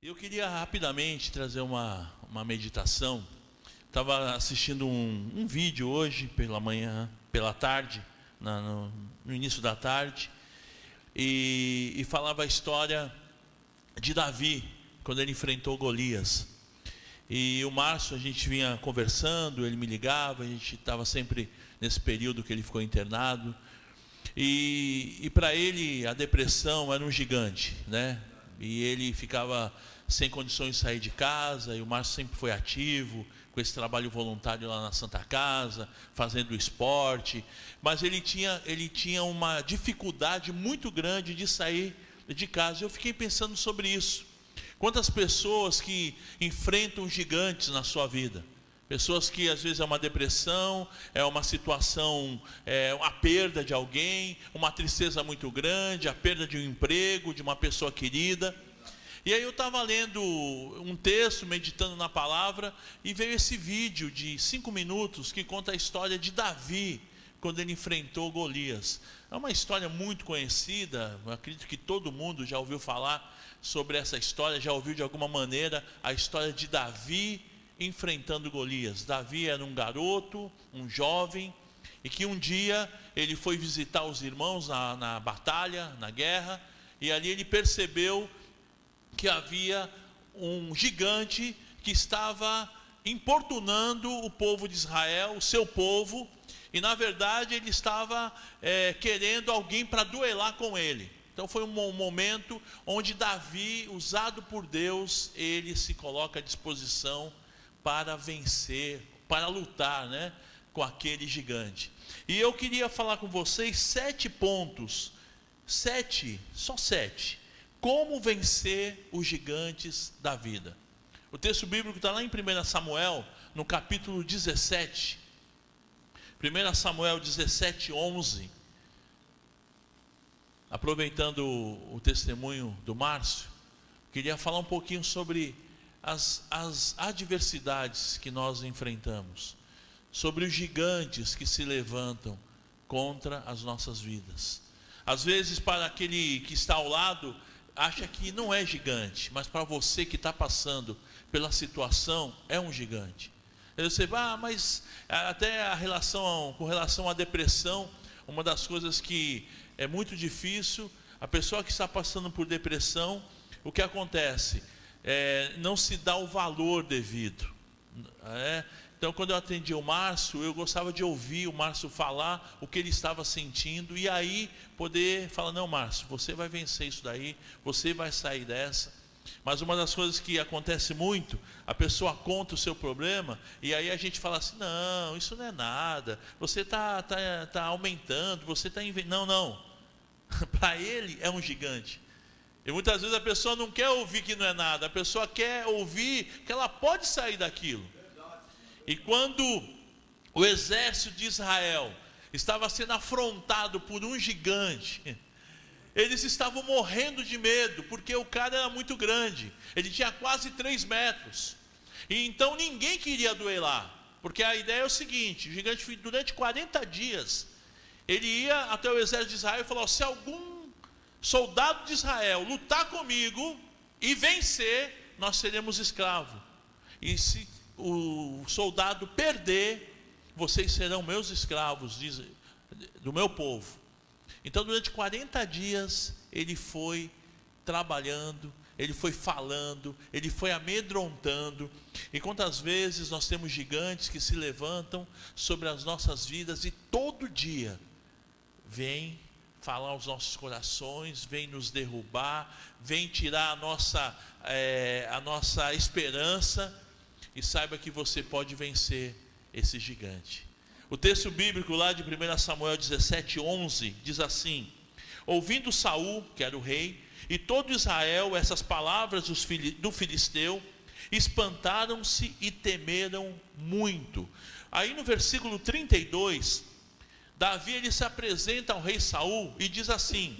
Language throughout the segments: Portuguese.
Eu queria rapidamente trazer uma, uma meditação. Estava assistindo um, um, vídeo hoje, pela manhã, pela tarde, na, no, no, início da tarde, e, e falava a história de Davi, quando ele enfrentou Golias. E o Márcio, a gente vinha conversando, ele me ligava, a gente estava sempre nesse período que ele ficou internado. E, e para ele a depressão era um gigante, né? E ele ficava sem condições de sair de casa, e o Márcio sempre foi ativo, com esse trabalho voluntário lá na Santa Casa, fazendo esporte, mas ele tinha, ele tinha uma dificuldade muito grande de sair de casa. Eu fiquei pensando sobre isso. Quantas pessoas que enfrentam gigantes na sua vida? Pessoas que às vezes é uma depressão, é uma situação, é a perda de alguém, uma tristeza muito grande, a perda de um emprego, de uma pessoa querida. E aí eu estava lendo um texto, meditando na palavra, e veio esse vídeo de cinco minutos que conta a história de Davi, quando ele enfrentou Golias. É uma história muito conhecida, acredito que todo mundo já ouviu falar sobre essa história, já ouviu de alguma maneira a história de Davi enfrentando Golias. Davi era um garoto, um jovem, e que um dia ele foi visitar os irmãos na, na batalha, na guerra, e ali ele percebeu que havia um gigante que estava importunando o povo de Israel, o seu povo, e na verdade ele estava é, querendo alguém para duelar com ele. Então foi um momento onde Davi, usado por Deus, ele se coloca à disposição para vencer, para lutar, né, com aquele gigante. E eu queria falar com vocês sete pontos, sete, só sete, como vencer os gigantes da vida. O texto bíblico está lá em 1 Samuel, no capítulo 17. 1 Samuel 17, 11. Aproveitando o, testemunho do Márcio, queria falar um pouquinho sobre as, as adversidades que nós enfrentamos, sobre os gigantes que se levantam contra as nossas vidas. Às vezes, para aquele que está ao lado, acha que não é gigante, mas para você que está passando pela situação, é um gigante. Você vai, ah, mas até a relação, com relação à depressão, uma das coisas que é muito difícil, a pessoa que está passando por depressão, o que acontece? É, não se dá o valor devido. É? Então, quando eu atendi o Márcio, eu gostava de ouvir o Márcio falar o que ele estava sentindo e aí poder falar: não, Márcio, você vai vencer isso daí, você vai sair dessa. Mas uma das coisas que acontece muito, a pessoa conta o seu problema e aí a gente fala assim: não, isso não é nada, você está tá, tá aumentando, você está inventando. Não, não. Para ele é um gigante. E muitas vezes a pessoa não quer ouvir que não é nada, a pessoa quer ouvir que ela pode sair daquilo. E quando o exército de Israel estava sendo afrontado por um gigante, eles estavam morrendo de medo, porque o cara era muito grande, ele tinha quase 3 metros, e então ninguém queria duelar, porque a ideia é o seguinte: o gigante, durante 40 dias, ele ia até o exército de Israel e falou: se algum soldado de Israel lutar comigo e vencer, nós seremos escravos. E se o soldado perder, vocês serão meus escravos, diz, do meu povo. Então, durante 40 dias, ele foi trabalhando, ele foi falando, ele foi amedrontando. E quantas vezes nós temos gigantes que se levantam sobre as nossas vidas e todo dia vem falar aos nossos corações, vem nos derrubar, vem tirar a nossa, é, a nossa esperança e saiba que você pode vencer esse gigante. O texto bíblico lá de 1 Samuel 17, 11 diz assim: Ouvindo Saul, que era o rei, e todo Israel essas palavras do filisteu, espantaram-se e temeram muito. Aí no versículo 32, Davi ele se apresenta ao rei Saul e diz assim: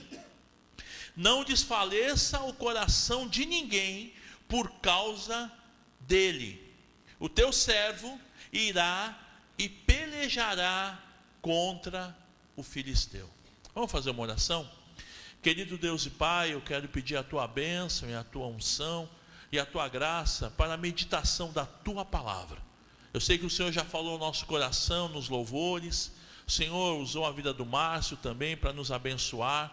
Não desfaleça o coração de ninguém por causa dele o teu servo irá e pelejará contra o filisteu. Vamos fazer uma oração? Querido Deus e Pai, eu quero pedir a tua bênção e a tua unção e a tua graça para a meditação da tua palavra. Eu sei que o Senhor já falou no nosso coração, nos louvores. O Senhor usou a vida do Márcio também para nos abençoar.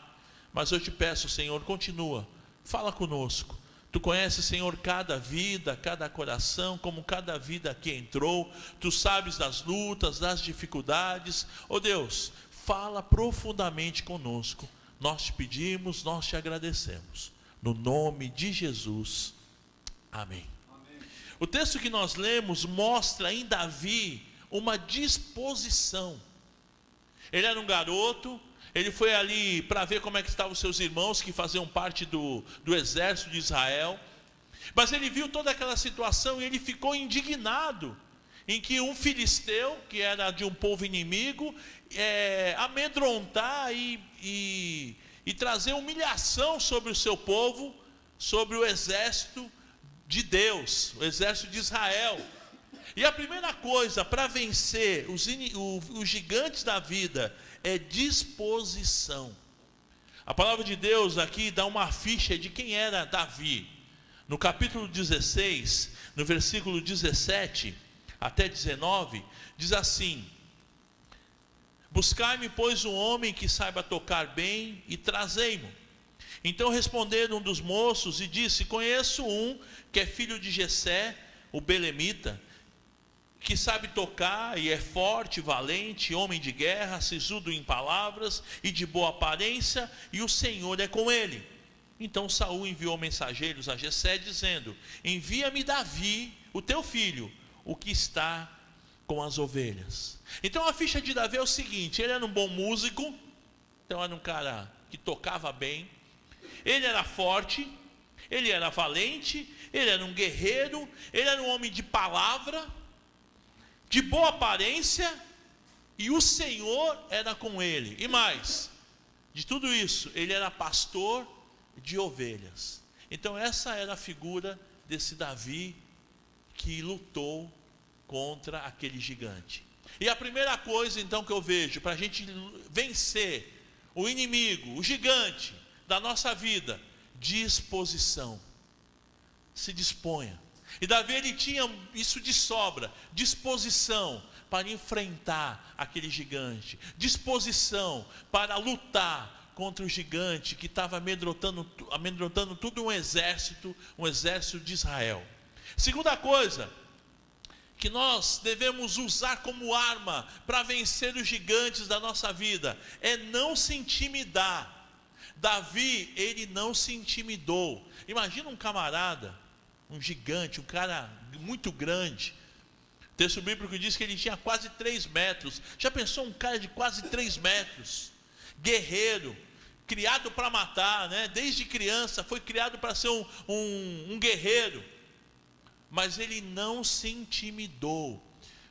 Mas eu te peço, Senhor, continua, fala conosco. Tu conheces, Senhor, cada vida, cada coração, como cada vida aqui entrou. Tu sabes das lutas, das dificuldades. Oh Deus, fala profundamente conosco. Nós te pedimos, nós te agradecemos. No nome de Jesus. Amém. Amém. O texto que nós lemos mostra em Davi uma disposição. Ele era um garoto, ele foi ali para ver como é que estavam seus irmãos que faziam parte do, do exército de Israel. Mas ele viu toda aquela situação e ele ficou indignado em que um filisteu, que era de um povo inimigo, é, amedrontar e, e, e trazer humilhação sobre o seu povo, sobre o exército de Deus, o exército de Israel. E a primeira coisa para vencer os, os gigantes da vida é disposição. A palavra de Deus aqui dá uma ficha de quem era Davi. No capítulo 16, no versículo 17 até 19, diz assim: Buscai-me, pois, um homem que saiba tocar bem e trazei-mo. Então responderam um dos moços e disse: Conheço um que é filho de Jessé, o belemita, que sabe tocar e é forte, valente, homem de guerra, sisudo em palavras e de boa aparência, e o Senhor é com ele. Então Saul enviou mensageiros a Jessé dizendo: Envia-me Davi, o teu filho, o que está com as ovelhas. Então a ficha de Davi é o seguinte: ele era um bom músico, então era um cara que tocava bem, ele era forte, ele era valente, ele era um guerreiro, ele era um homem de palavra, de boa aparência, e o Senhor era com ele. E mais, de tudo isso, ele era pastor de ovelhas. Então, essa era a figura desse Davi que lutou contra aquele gigante. E a primeira coisa, então, que eu vejo para a gente vencer o inimigo, o gigante da nossa vida, disposição se disponha. E Davi ele tinha isso de sobra, disposição para enfrentar aquele gigante, disposição para lutar contra o gigante que estava amedrontando, amedrontando todo um exército, um exército de Israel. Segunda coisa, que nós devemos usar como arma para vencer os gigantes da nossa vida, é não se intimidar. Davi, ele não se intimidou. Imagina um camarada um gigante, um cara muito grande. O texto bíblico diz que ele tinha quase 3 metros. Já pensou um cara de quase 3 metros? Guerreiro, criado para matar, né? desde criança, foi criado para ser um, um, um guerreiro. Mas ele não se intimidou.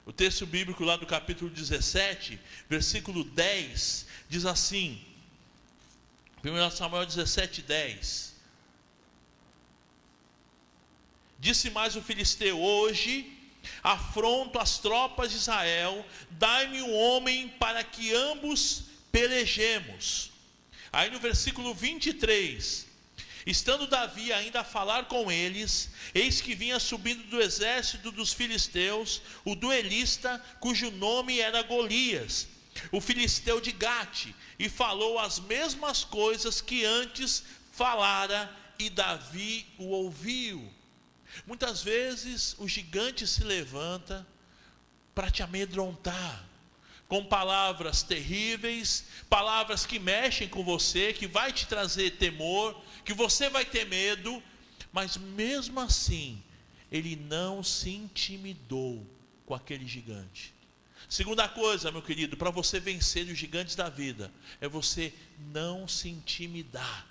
O texto bíblico lá do capítulo 17, versículo 10, diz assim: 1 Samuel 17, 10. Disse mais o filisteu: Hoje afronto as tropas de Israel, dai-me um homem para que ambos pelejemos. Aí no versículo 23, estando Davi ainda a falar com eles, eis que vinha subindo do exército dos filisteus o duelista, cujo nome era Golias, o filisteu de Gate, e falou as mesmas coisas que antes falara, e Davi o ouviu. Muitas vezes o gigante se levanta para te amedrontar, com palavras terríveis, palavras que mexem com você, que vai te trazer temor, que você vai ter medo, mas mesmo assim, ele não se intimidou com aquele gigante. Segunda coisa, meu querido, para você vencer os gigantes da vida, é você não se intimidar.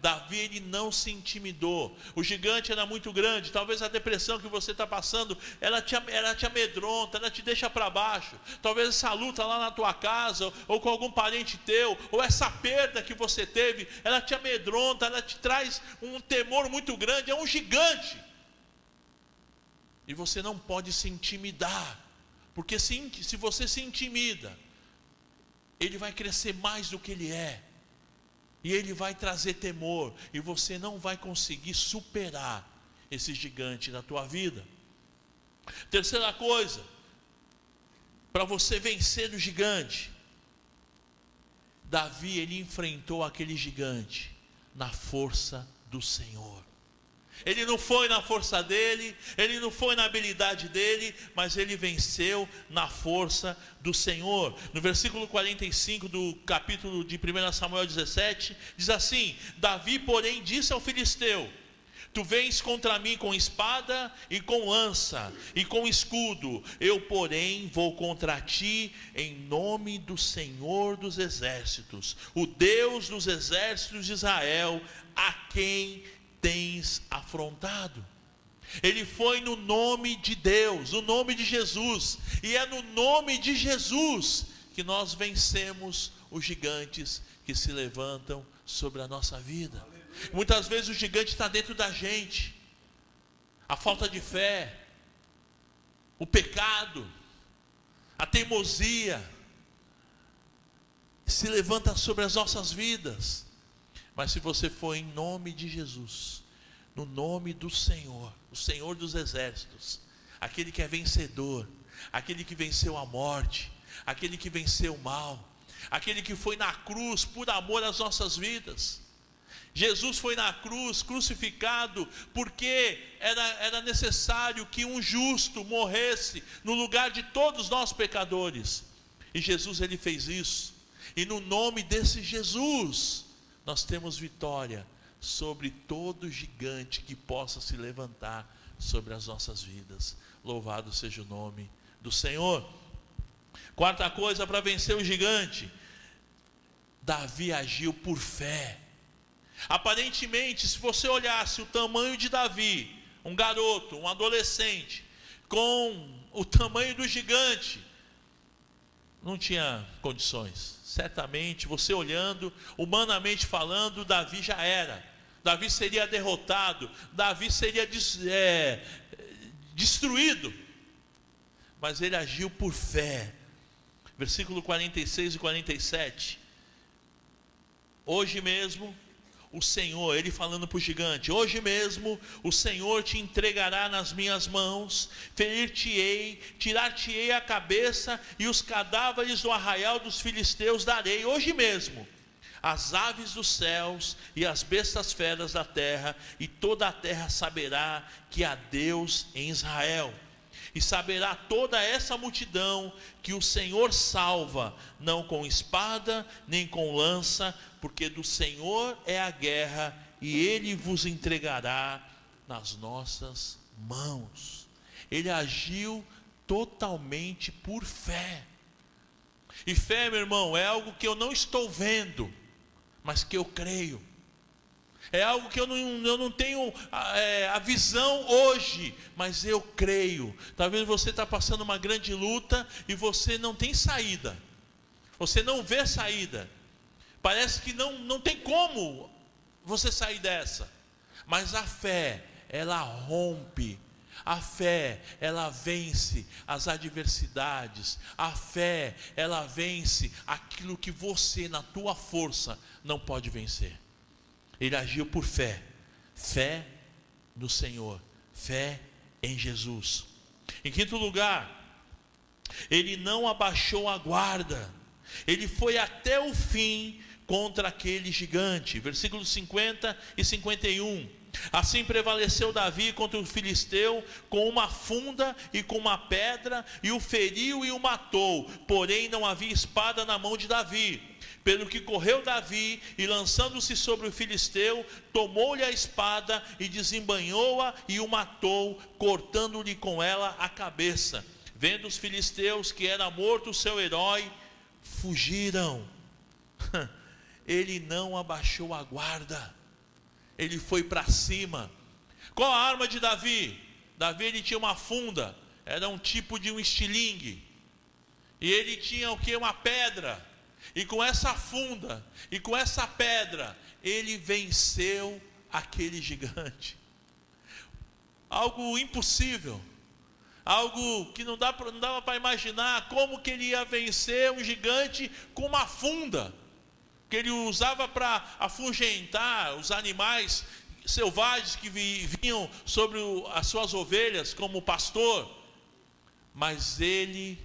Davi ele não se intimidou. O gigante era muito grande. Talvez a depressão que você está passando, ela te, ela te amedronta, ela te deixa para baixo. Talvez essa luta lá na tua casa, ou com algum parente teu, ou essa perda que você teve, ela te amedronta, ela te traz um temor muito grande. É um gigante. E você não pode se intimidar. Porque se, se você se intimida, ele vai crescer mais do que ele é e ele vai trazer temor, e você não vai conseguir superar esse gigante na tua vida. Terceira coisa, para você vencer o gigante, Davi ele enfrentou aquele gigante na força do Senhor. Ele não foi na força dele, ele não foi na habilidade dele, mas ele venceu na força do Senhor. No versículo 45 do capítulo de 1 Samuel 17, diz assim: Davi, porém, disse ao filisteu: Tu vens contra mim com espada e com lança e com escudo, eu, porém, vou contra ti em nome do Senhor dos exércitos, o Deus dos exércitos de Israel, a quem tens afrontado. Ele foi no nome de Deus, no nome de Jesus, e é no nome de Jesus que nós vencemos os gigantes que se levantam sobre a nossa vida. Muitas vezes o gigante está dentro da gente, a falta de fé, o pecado, a teimosia, se levanta sobre as nossas vidas. Mas se você for em nome de Jesus, no nome do Senhor, o Senhor dos exércitos, aquele que é vencedor, aquele que venceu a morte, aquele que venceu o mal, aquele que foi na cruz por amor às nossas vidas. Jesus foi na cruz, crucificado, porque era, era necessário que um justo morresse no lugar de todos nós pecadores. E Jesus ele fez isso. E no nome desse Jesus, nós temos vitória sobre todo gigante que possa se levantar sobre as nossas vidas. Louvado seja o nome do Senhor. Quarta coisa para vencer o gigante: Davi agiu por fé. Aparentemente, se você olhasse o tamanho de Davi, um garoto, um adolescente, com o tamanho do gigante, não tinha condições certamente, você olhando, humanamente falando, Davi já era. Davi seria derrotado, Davi seria é, destruído. Mas ele agiu por fé. Versículo 46 e 47. Hoje mesmo o Senhor, ele falando para o gigante: Hoje mesmo o Senhor te entregará nas minhas mãos, ferir-te-ei, tirar-te-ei a cabeça e os cadáveres do arraial dos filisteus darei, hoje mesmo. As aves dos céus e as bestas feras da terra, e toda a terra saberá que há Deus em Israel e saberá toda essa multidão que o Senhor salva, não com espada nem com lança, porque do Senhor é a guerra e ele vos entregará nas nossas mãos. Ele agiu totalmente por fé. E fé, meu irmão, é algo que eu não estou vendo, mas que eu creio é algo que eu não, eu não tenho a, é, a visão hoje, mas eu creio. Talvez você está passando uma grande luta e você não tem saída, você não vê saída, parece que não, não tem como você sair dessa, mas a fé, ela rompe a fé, ela vence as adversidades. A fé, ela vence aquilo que você, na tua força, não pode vencer. Ele agiu por fé. Fé no Senhor. Fé em Jesus. Em quinto lugar, ele não abaixou a guarda. Ele foi até o fim contra aquele gigante. Versículos 50 e 51. Assim prevaleceu Davi contra o filisteu com uma funda e com uma pedra, e o feriu e o matou. Porém, não havia espada na mão de Davi. Pelo que correu Davi e lançando-se sobre o filisteu, tomou-lhe a espada e desembanhou-a e o matou, cortando-lhe com ela a cabeça. Vendo os filisteus que era morto o seu herói, fugiram. Ele não abaixou a guarda. Ele foi para cima. Qual a arma de Davi? Davi ele tinha uma funda, era um tipo de um estilingue. E ele tinha o que? Uma pedra. E com essa funda e com essa pedra, ele venceu aquele gigante. Algo impossível. Algo que não, dá, não dava para imaginar como que ele ia vencer um gigante com uma funda que ele usava para afugentar os animais selvagens que vinham sobre as suas ovelhas como pastor, mas ele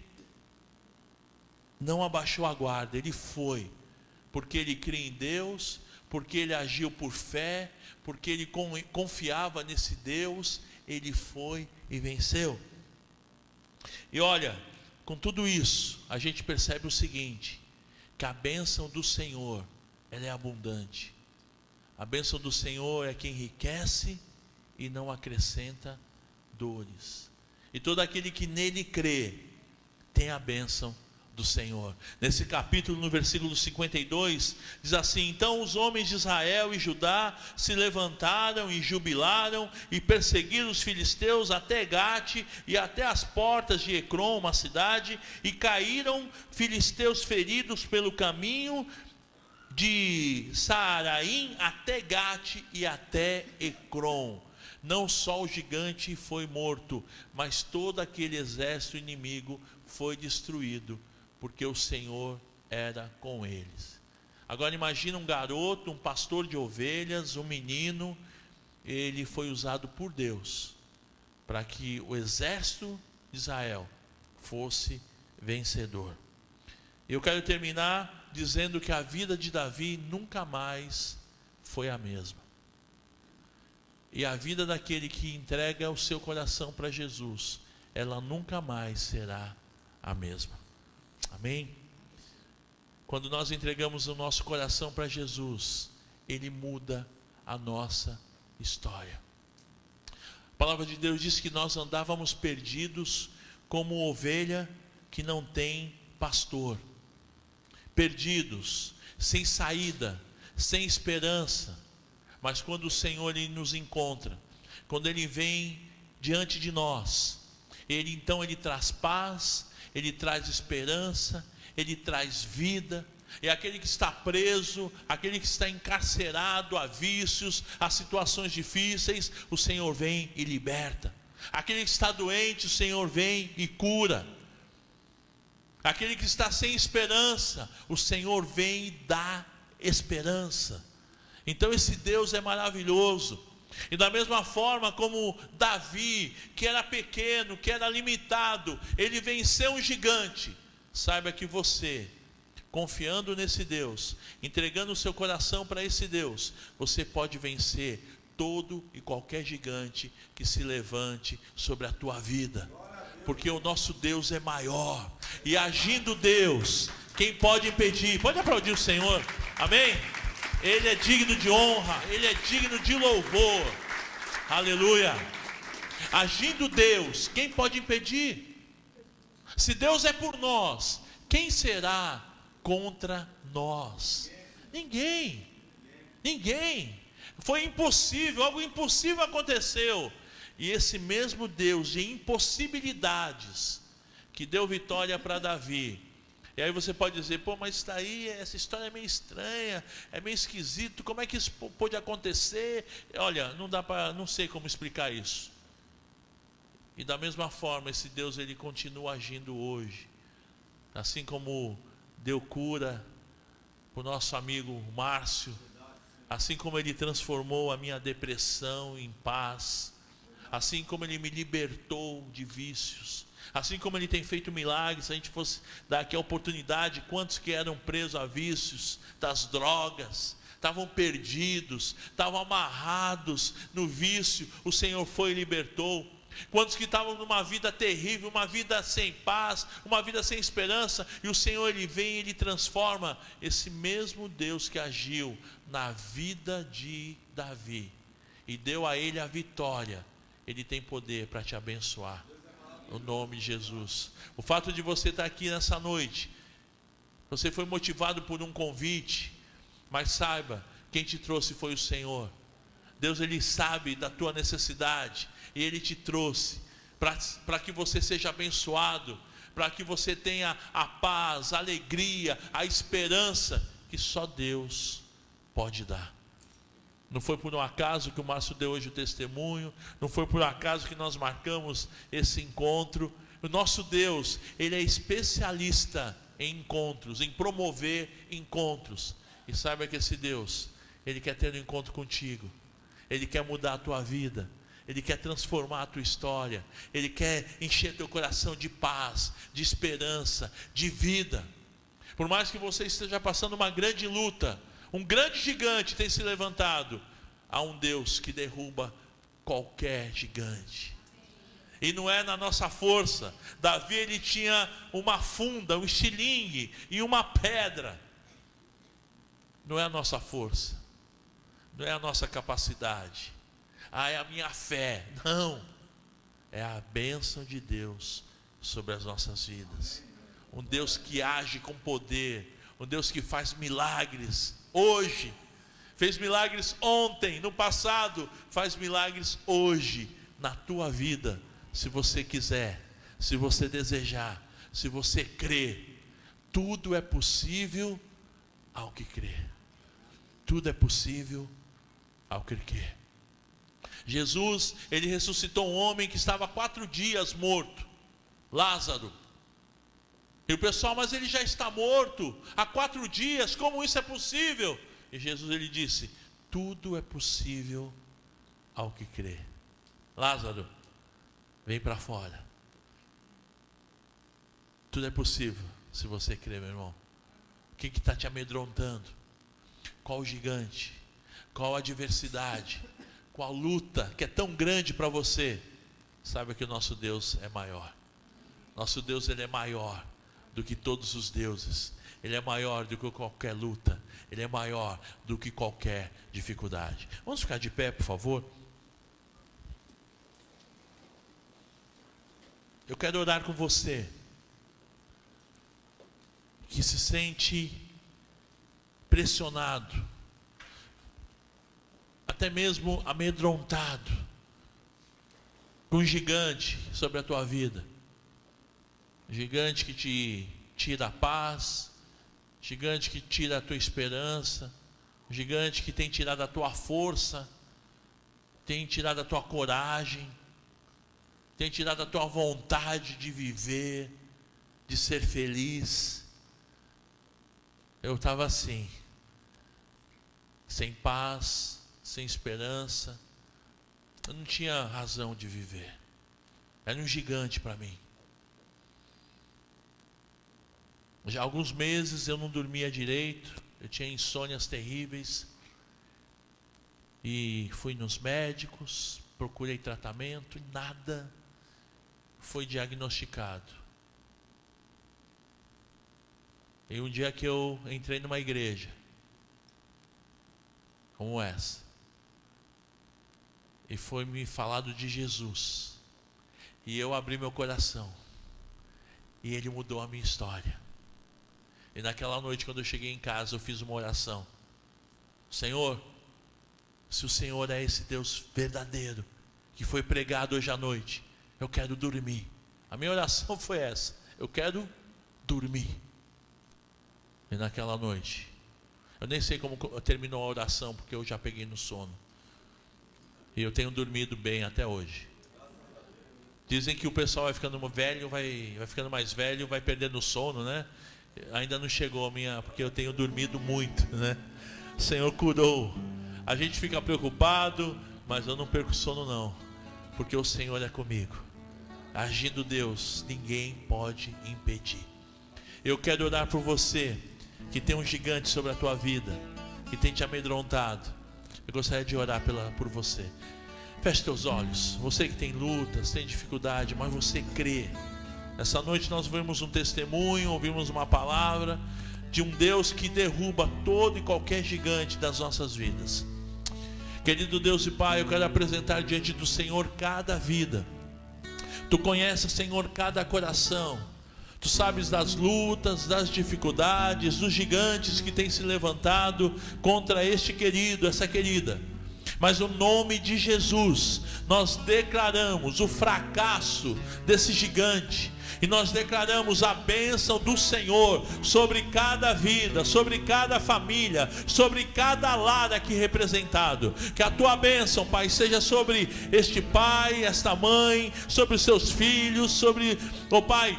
não abaixou a guarda, ele foi, porque ele cria em Deus, porque ele agiu por fé, porque ele confiava nesse Deus, ele foi e venceu. E olha, com tudo isso, a gente percebe o seguinte: que a bênção do Senhor, ela é abundante. A bênção do Senhor é que enriquece e não acrescenta dores. E todo aquele que nele crê, tem a bênção do Senhor. Nesse capítulo, no versículo 52, diz assim: Então os homens de Israel e Judá se levantaram e jubilaram e perseguiram os filisteus até Gate e até as portas de Ecrom, uma cidade, e caíram filisteus feridos pelo caminho de Saaraim até Gate e até Ecrom. Não só o gigante foi morto, mas todo aquele exército inimigo foi destruído porque o Senhor era com eles. Agora imagina um garoto, um pastor de ovelhas, um menino, ele foi usado por Deus para que o exército de Israel fosse vencedor. Eu quero terminar dizendo que a vida de Davi nunca mais foi a mesma. E a vida daquele que entrega o seu coração para Jesus, ela nunca mais será a mesma. Amém? Quando nós entregamos o nosso coração para Jesus, Ele muda a nossa história. A palavra de Deus diz que nós andávamos perdidos como ovelha que não tem pastor, perdidos, sem saída, sem esperança. Mas quando o Senhor ele nos encontra, quando Ele vem diante de nós, Ele então Ele traz paz, ele traz esperança, ele traz vida. É aquele que está preso, aquele que está encarcerado a vícios, a situações difíceis, o Senhor vem e liberta. Aquele que está doente, o Senhor vem e cura. Aquele que está sem esperança, o Senhor vem e dá esperança. Então esse Deus é maravilhoso. E da mesma forma como Davi, que era pequeno, que era limitado, ele venceu um gigante. Saiba que você, confiando nesse Deus, entregando o seu coração para esse Deus, você pode vencer todo e qualquer gigante que se levante sobre a tua vida. Porque o nosso Deus é maior. E agindo Deus, quem pode impedir? Pode aplaudir o Senhor. Amém? Ele é digno de honra, ele é digno de louvor. Aleluia. Agindo Deus, quem pode impedir? Se Deus é por nós, quem será contra nós? Ninguém. Ninguém. Foi impossível, algo impossível aconteceu. E esse mesmo Deus de impossibilidades que deu vitória para Davi, e aí você pode dizer, pô, mas está aí, essa história é meio estranha, é meio esquisito, como é que isso pode acontecer? Olha, não dá para, não sei como explicar isso. E da mesma forma, esse Deus ele continua agindo hoje. Assim como deu cura para o nosso amigo Márcio, assim como ele transformou a minha depressão em paz, assim como ele me libertou de vícios, Assim como ele tem feito milagres, se a gente fosse dar aqui a oportunidade, quantos que eram presos a vícios das drogas, estavam perdidos, estavam amarrados no vício, o Senhor foi e libertou. Quantos que estavam numa vida terrível, uma vida sem paz, uma vida sem esperança, e o Senhor ele vem e ele transforma esse mesmo Deus que agiu na vida de Davi e deu a ele a vitória. Ele tem poder para te abençoar no nome de Jesus. O fato de você estar aqui nessa noite, você foi motivado por um convite, mas saiba, quem te trouxe foi o Senhor. Deus ele sabe da tua necessidade e ele te trouxe para que você seja abençoado, para que você tenha a paz, a alegria, a esperança que só Deus pode dar. Não foi por um acaso que o Márcio deu hoje o testemunho, não foi por um acaso que nós marcamos esse encontro. O nosso Deus, ele é especialista em encontros, em promover encontros. E saiba que esse Deus, ele quer ter um encontro contigo. Ele quer mudar a tua vida. Ele quer transformar a tua história. Ele quer encher teu coração de paz, de esperança, de vida. Por mais que você esteja passando uma grande luta, um grande gigante tem se levantado, há um Deus que derruba qualquer gigante. E não é na nossa força. Davi ele tinha uma funda, um estilingue e uma pedra. Não é a nossa força. Não é a nossa capacidade. Ah, é a minha fé. Não. É a bênção de Deus sobre as nossas vidas. Um Deus que age com poder, um Deus que faz milagres hoje. Fez milagres ontem, no passado, faz milagres hoje na tua vida se você quiser, se você desejar, se você crer, tudo é possível ao que crer. Tudo é possível ao que crer. Jesus, ele ressuscitou um homem que estava quatro dias morto, Lázaro. E o pessoal, mas ele já está morto há quatro dias, como isso é possível? E Jesus ele disse: tudo é possível ao que crê. Lázaro, Vem para fora. Tudo é possível se você crer, meu irmão. O que está te amedrontando? Qual o gigante? Qual a adversidade? Qual a luta que é tão grande para você? Saiba que o nosso Deus é maior. Nosso Deus ele é maior do que todos os deuses. Ele é maior do que qualquer luta. Ele é maior do que qualquer dificuldade. Vamos ficar de pé, por favor. Eu quero orar com você que se sente pressionado, até mesmo amedrontado, com um gigante sobre a tua vida, gigante que te tira a paz, gigante que tira a tua esperança, gigante que tem tirado a tua força, tem tirado a tua coragem, tem tirado a tua vontade de viver, de ser feliz. Eu estava assim, sem paz, sem esperança, eu não tinha razão de viver, era um gigante para mim. Já há alguns meses eu não dormia direito, eu tinha insônias terríveis, e fui nos médicos, procurei tratamento, e nada foi diagnosticado. E um dia que eu entrei numa igreja, como essa, e foi me falado de Jesus, e eu abri meu coração, e Ele mudou a minha história. E naquela noite, quando eu cheguei em casa, eu fiz uma oração: Senhor, se o Senhor é esse Deus verdadeiro, que foi pregado hoje à noite, eu quero dormir. A minha oração foi essa: eu quero dormir. E naquela noite, eu nem sei como terminou a oração, porque eu já peguei no sono. E eu tenho dormido bem até hoje. Dizem que o pessoal vai ficando velho, vai, vai ficando mais velho, vai perdendo o sono, né? Ainda não chegou a minha, porque eu tenho dormido muito, né? O Senhor curou. A gente fica preocupado, mas eu não perco sono não, porque o Senhor é comigo agindo Deus, ninguém pode impedir. Eu quero orar por você que tem um gigante sobre a tua vida, que tem te amedrontado. Eu gostaria de orar pela, por você. Feche teus olhos. Você que tem lutas, tem dificuldade, mas você crê. Essa noite nós vimos um testemunho, ouvimos uma palavra de um Deus que derruba todo e qualquer gigante das nossas vidas. Querido Deus e Pai, eu quero apresentar diante do Senhor cada vida Tu conheces, Senhor, cada coração. Tu sabes das lutas, das dificuldades, dos gigantes que têm se levantado contra este querido, essa querida. Mas no nome de Jesus, nós declaramos o fracasso desse gigante e nós declaramos a bênção do Senhor sobre cada vida, sobre cada família, sobre cada lar aqui representado. Que a tua bênção, Pai, seja sobre este pai, esta mãe, sobre os seus filhos, sobre, oh Pai,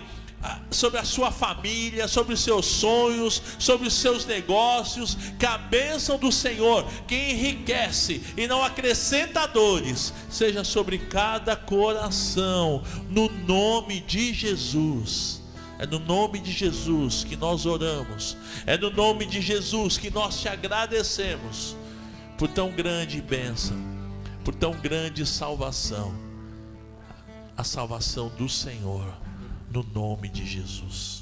sobre a sua família, sobre os seus sonhos, sobre os seus negócios, que a bênção do Senhor, que enriquece e não acrescenta dores, seja sobre cada coração, no nome de Jesus. É no nome de Jesus que nós oramos, é no nome de Jesus que nós te agradecemos por tão grande bênção, por tão grande salvação, a salvação do Senhor no nome de Jesus.